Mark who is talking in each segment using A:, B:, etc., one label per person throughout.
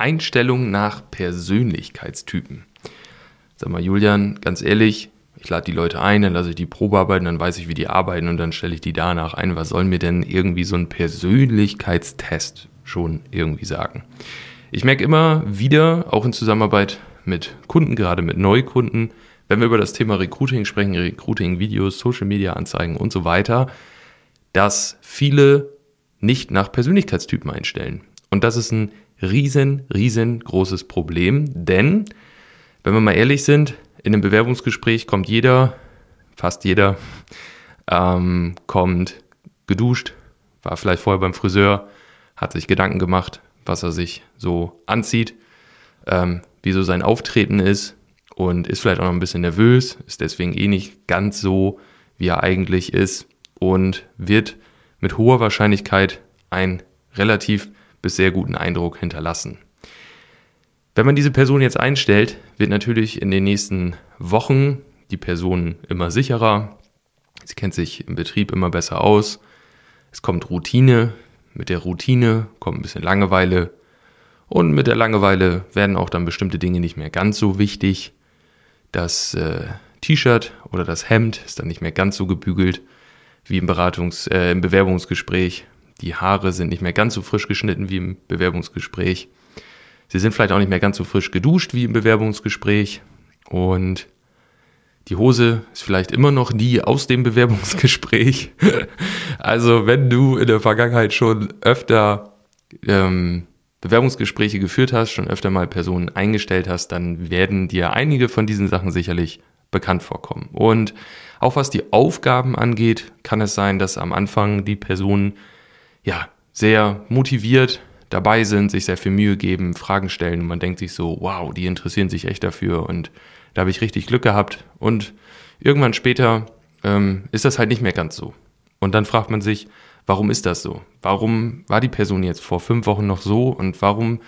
A: Einstellung nach Persönlichkeitstypen. Sag mal, Julian, ganz ehrlich, ich lade die Leute ein, dann lasse ich die Probe arbeiten, dann weiß ich, wie die arbeiten und dann stelle ich die danach ein. Was soll mir denn irgendwie so ein Persönlichkeitstest schon irgendwie sagen? Ich merke immer wieder, auch in Zusammenarbeit mit Kunden, gerade mit Neukunden, wenn wir über das Thema Recruiting sprechen, Recruiting-Videos, Social-Media-Anzeigen und so weiter, dass viele nicht nach Persönlichkeitstypen einstellen. Und das ist ein riesen, riesengroßes Problem, denn wenn wir mal ehrlich sind, in einem Bewerbungsgespräch kommt jeder, fast jeder, ähm, kommt geduscht, war vielleicht vorher beim Friseur, hat sich Gedanken gemacht, was er sich so anzieht, ähm, wie so sein Auftreten ist und ist vielleicht auch noch ein bisschen nervös, ist deswegen eh nicht ganz so, wie er eigentlich ist und wird mit hoher Wahrscheinlichkeit einen relativ bis sehr guten Eindruck hinterlassen. Wenn man diese Person jetzt einstellt, wird natürlich in den nächsten Wochen die Person immer sicherer. Sie kennt sich im Betrieb immer besser aus. Es kommt Routine. Mit der Routine kommt ein bisschen Langeweile. Und mit der Langeweile werden auch dann bestimmte Dinge nicht mehr ganz so wichtig. Das äh, T-Shirt oder das Hemd ist dann nicht mehr ganz so gebügelt wie im, Beratungs-, äh, im Bewerbungsgespräch. Die Haare sind nicht mehr ganz so frisch geschnitten wie im Bewerbungsgespräch. Sie sind vielleicht auch nicht mehr ganz so frisch geduscht wie im Bewerbungsgespräch. Und die Hose ist vielleicht immer noch die aus dem Bewerbungsgespräch. also wenn du in der Vergangenheit schon öfter ähm, Bewerbungsgespräche geführt hast, schon öfter mal Personen eingestellt hast, dann werden dir einige von diesen Sachen sicherlich bekannt vorkommen. Und auch was die Aufgaben angeht, kann es sein, dass am Anfang die Personen ja sehr motiviert dabei sind, sich sehr viel Mühe geben, Fragen stellen und man denkt sich so, wow, die interessieren sich echt dafür und da habe ich richtig Glück gehabt und irgendwann später ähm, ist das halt nicht mehr ganz so. Und dann fragt man sich, warum ist das so? Warum war die Person jetzt vor fünf Wochen noch so und warum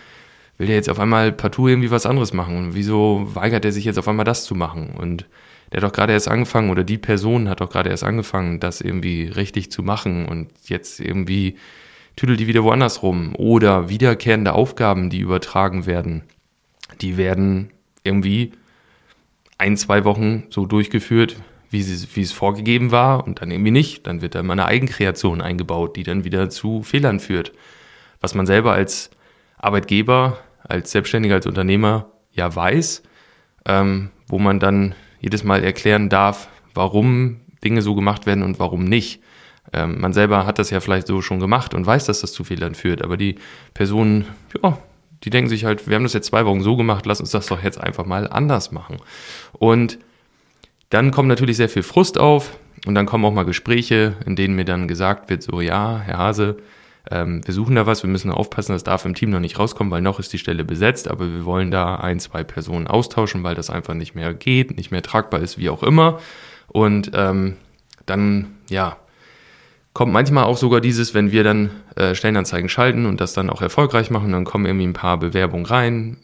A: will der jetzt auf einmal partout irgendwie was anderes machen? Und wieso weigert er sich jetzt auf einmal das zu machen? Und der hat doch gerade erst angefangen oder die Person hat doch gerade erst angefangen, das irgendwie richtig zu machen und jetzt irgendwie tüdelt die wieder woanders rum. Oder wiederkehrende Aufgaben, die übertragen werden, die werden irgendwie ein, zwei Wochen so durchgeführt, wie, sie, wie es vorgegeben war und dann irgendwie nicht. Dann wird da mal eine Eigenkreation eingebaut, die dann wieder zu Fehlern führt. Was man selber als Arbeitgeber, als Selbstständiger, als Unternehmer ja weiß, ähm, wo man dann jedes Mal erklären darf, warum Dinge so gemacht werden und warum nicht. Ähm, man selber hat das ja vielleicht so schon gemacht und weiß, dass das zu Fehlern führt, aber die Personen, ja, die denken sich halt, wir haben das jetzt zwei Wochen so gemacht, lass uns das doch jetzt einfach mal anders machen. Und dann kommt natürlich sehr viel Frust auf und dann kommen auch mal Gespräche, in denen mir dann gesagt wird, so ja, Herr Hase, ähm, wir suchen da was, wir müssen aufpassen, das darf im Team noch nicht rauskommen, weil noch ist die Stelle besetzt, aber wir wollen da ein, zwei Personen austauschen, weil das einfach nicht mehr geht, nicht mehr tragbar ist, wie auch immer. Und ähm, dann, ja, kommt manchmal auch sogar dieses, wenn wir dann äh, Stellenanzeigen schalten und das dann auch erfolgreich machen, dann kommen irgendwie ein paar Bewerbungen rein,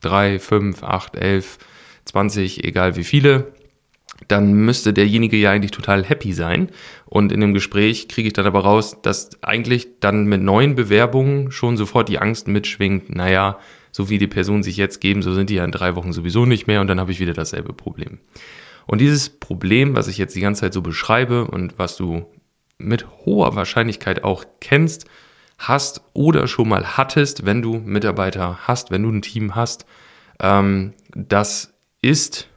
A: drei, fünf, acht, elf, zwanzig, egal wie viele. Dann müsste derjenige ja eigentlich total happy sein. Und in dem Gespräch kriege ich dann aber raus, dass eigentlich dann mit neuen Bewerbungen schon sofort die Angst mitschwingt, naja, so wie die Personen sich jetzt geben, so sind die ja in drei Wochen sowieso nicht mehr und dann habe ich wieder dasselbe Problem. Und dieses Problem, was ich jetzt die ganze Zeit so beschreibe und was du mit hoher Wahrscheinlichkeit auch kennst, hast oder schon mal hattest, wenn du Mitarbeiter hast, wenn du ein Team hast. Ähm, das ist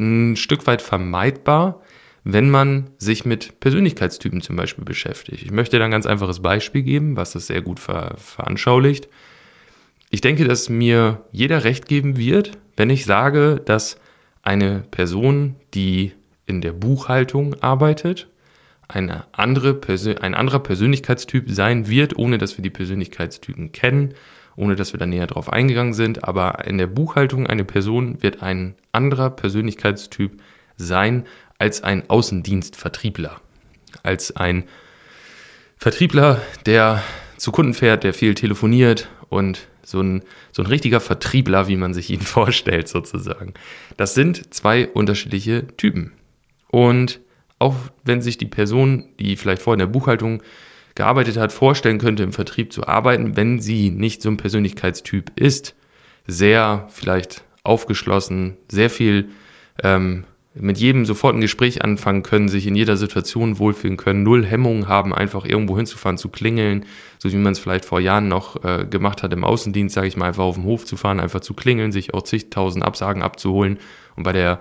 A: ein Stück weit vermeidbar, wenn man sich mit Persönlichkeitstypen zum Beispiel beschäftigt. Ich möchte da ein ganz einfaches Beispiel geben, was das sehr gut ver veranschaulicht. Ich denke, dass mir jeder recht geben wird, wenn ich sage, dass eine Person, die in der Buchhaltung arbeitet, eine andere ein anderer Persönlichkeitstyp sein wird, ohne dass wir die Persönlichkeitstypen kennen, ohne dass wir da näher drauf eingegangen sind. Aber in der Buchhaltung eine Person wird ein anderer Persönlichkeitstyp sein als ein Außendienstvertriebler. Als ein Vertriebler, der zu Kunden fährt, der viel telefoniert und so ein, so ein richtiger Vertriebler, wie man sich ihn vorstellt, sozusagen. Das sind zwei unterschiedliche Typen. Und auch wenn sich die Person, die vielleicht vorher in der Buchhaltung gearbeitet hat, vorstellen könnte, im Vertrieb zu arbeiten, wenn sie nicht so ein Persönlichkeitstyp ist. Sehr vielleicht aufgeschlossen, sehr viel ähm, mit jedem sofort ein Gespräch anfangen können, sich in jeder Situation wohlfühlen können, null Hemmungen haben, einfach irgendwo hinzufahren, zu klingeln, so wie man es vielleicht vor Jahren noch äh, gemacht hat im Außendienst, sage ich mal, einfach auf den Hof zu fahren, einfach zu klingeln, sich auch zigtausend Absagen abzuholen und bei der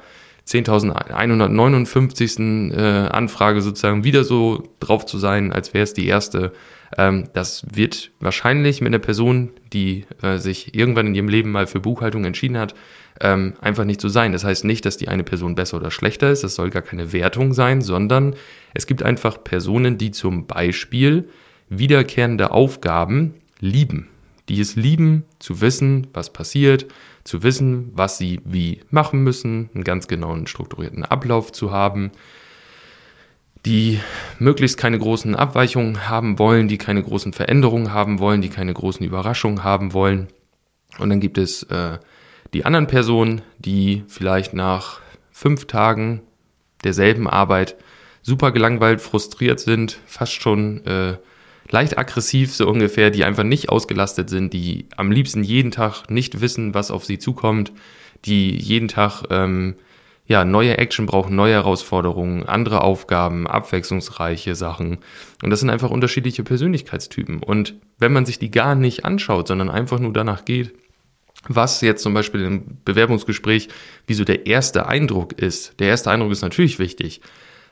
A: 10.159. Äh, Anfrage sozusagen wieder so drauf zu sein, als wäre es die erste. Ähm, das wird wahrscheinlich mit einer Person, die äh, sich irgendwann in ihrem Leben mal für Buchhaltung entschieden hat, ähm, einfach nicht so sein. Das heißt nicht, dass die eine Person besser oder schlechter ist. Das soll gar keine Wertung sein, sondern es gibt einfach Personen, die zum Beispiel wiederkehrende Aufgaben lieben. Die es lieben, zu wissen, was passiert, zu wissen, was sie wie machen müssen, einen ganz genauen strukturierten Ablauf zu haben, die möglichst keine großen Abweichungen haben wollen, die keine großen Veränderungen haben wollen, die keine großen Überraschungen haben wollen. Und dann gibt es äh, die anderen Personen, die vielleicht nach fünf Tagen derselben Arbeit super gelangweilt, frustriert sind, fast schon äh, leicht aggressiv so ungefähr, die einfach nicht ausgelastet sind, die am liebsten jeden Tag nicht wissen, was auf sie zukommt, die jeden Tag ähm, ja, neue Action brauchen, neue Herausforderungen, andere Aufgaben, abwechslungsreiche Sachen. Und das sind einfach unterschiedliche Persönlichkeitstypen. Und wenn man sich die gar nicht anschaut, sondern einfach nur danach geht, was jetzt zum Beispiel im Bewerbungsgespräch, wie so der erste Eindruck ist. Der erste Eindruck ist natürlich wichtig.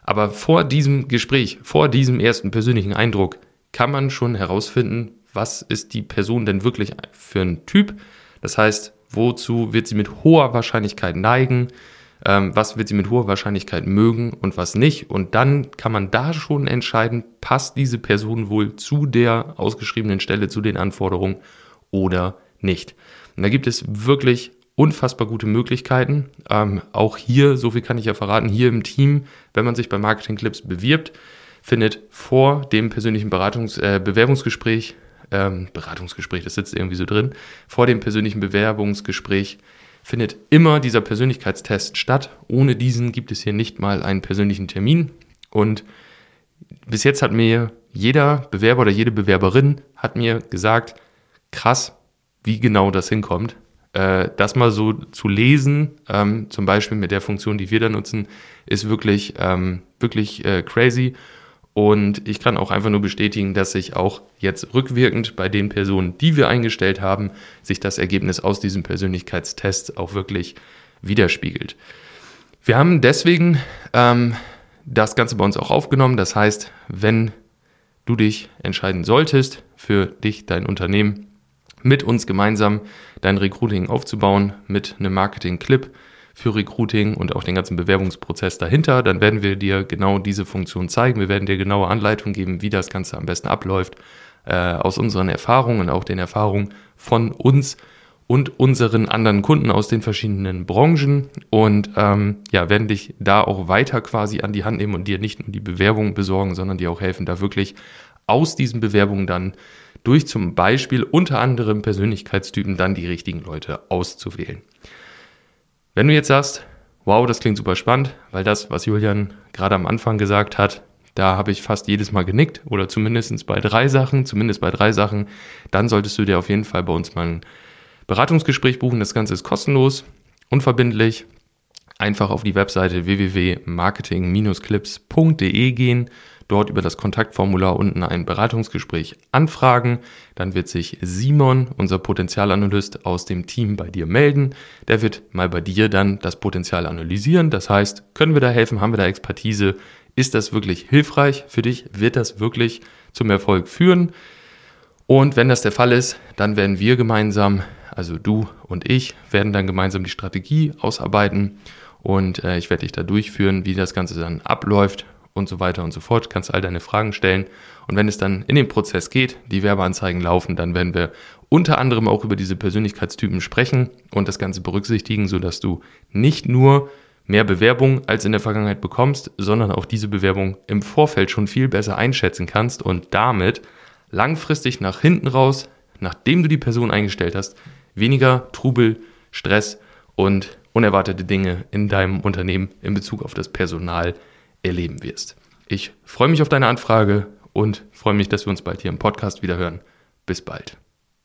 A: Aber vor diesem Gespräch, vor diesem ersten persönlichen Eindruck, kann man schon herausfinden, was ist die Person denn wirklich für ein Typ. Das heißt, wozu wird sie mit hoher Wahrscheinlichkeit neigen, ähm, was wird sie mit hoher Wahrscheinlichkeit mögen und was nicht. Und dann kann man da schon entscheiden, passt diese Person wohl zu der ausgeschriebenen Stelle, zu den Anforderungen oder nicht. Und da gibt es wirklich unfassbar gute Möglichkeiten. Ähm, auch hier, so viel kann ich ja verraten, hier im Team, wenn man sich bei Marketing Clips bewirbt, findet vor dem persönlichen Beratungs äh, Bewerbungsgespräch, ähm, Beratungsgespräch, das sitzt irgendwie so drin, vor dem persönlichen Bewerbungsgespräch findet immer dieser Persönlichkeitstest statt. Ohne diesen gibt es hier nicht mal einen persönlichen Termin. Und bis jetzt hat mir jeder Bewerber oder jede Bewerberin hat mir gesagt, krass, wie genau das hinkommt. Äh, das mal so zu lesen, ähm, zum Beispiel mit der Funktion, die wir da nutzen, ist wirklich, ähm, wirklich äh, crazy. Und ich kann auch einfach nur bestätigen, dass sich auch jetzt rückwirkend bei den Personen, die wir eingestellt haben, sich das Ergebnis aus diesem Persönlichkeitstest auch wirklich widerspiegelt. Wir haben deswegen ähm, das Ganze bei uns auch aufgenommen. Das heißt, wenn du dich entscheiden solltest, für dich, dein Unternehmen mit uns gemeinsam dein Recruiting aufzubauen mit einem Marketing-Clip für Recruiting und auch den ganzen Bewerbungsprozess dahinter. Dann werden wir dir genau diese Funktion zeigen. Wir werden dir genaue Anleitungen geben, wie das Ganze am besten abläuft, äh, aus unseren Erfahrungen auch den Erfahrungen von uns und unseren anderen Kunden aus den verschiedenen Branchen und ähm, ja, werden dich da auch weiter quasi an die Hand nehmen und dir nicht nur die Bewerbung besorgen, sondern dir auch helfen, da wirklich aus diesen Bewerbungen dann durch zum Beispiel unter anderem Persönlichkeitstypen dann die richtigen Leute auszuwählen. Wenn du jetzt sagst, wow, das klingt super spannend, weil das, was Julian gerade am Anfang gesagt hat, da habe ich fast jedes Mal genickt oder zumindest bei drei Sachen, zumindest bei drei Sachen, dann solltest du dir auf jeden Fall bei uns mal ein Beratungsgespräch buchen. Das Ganze ist kostenlos, unverbindlich. Einfach auf die Webseite www.marketing-clips.de gehen dort über das Kontaktformular unten ein Beratungsgespräch anfragen. Dann wird sich Simon, unser Potenzialanalyst aus dem Team, bei dir melden. Der wird mal bei dir dann das Potenzial analysieren. Das heißt, können wir da helfen? Haben wir da Expertise? Ist das wirklich hilfreich für dich? Wird das wirklich zum Erfolg führen? Und wenn das der Fall ist, dann werden wir gemeinsam, also du und ich, werden dann gemeinsam die Strategie ausarbeiten und äh, ich werde dich da durchführen, wie das Ganze dann abläuft und so weiter und so fort. Kannst all deine Fragen stellen. Und wenn es dann in den Prozess geht, die Werbeanzeigen laufen, dann werden wir unter anderem auch über diese Persönlichkeitstypen sprechen und das Ganze berücksichtigen, sodass du nicht nur mehr Bewerbung als in der Vergangenheit bekommst, sondern auch diese Bewerbung im Vorfeld schon viel besser einschätzen kannst und damit langfristig nach hinten raus, nachdem du die Person eingestellt hast, weniger Trubel, Stress und unerwartete Dinge in deinem Unternehmen in Bezug auf das Personal erleben wirst. Ich freue mich auf deine Anfrage und freue mich, dass wir uns bald hier im Podcast wieder hören. Bis bald.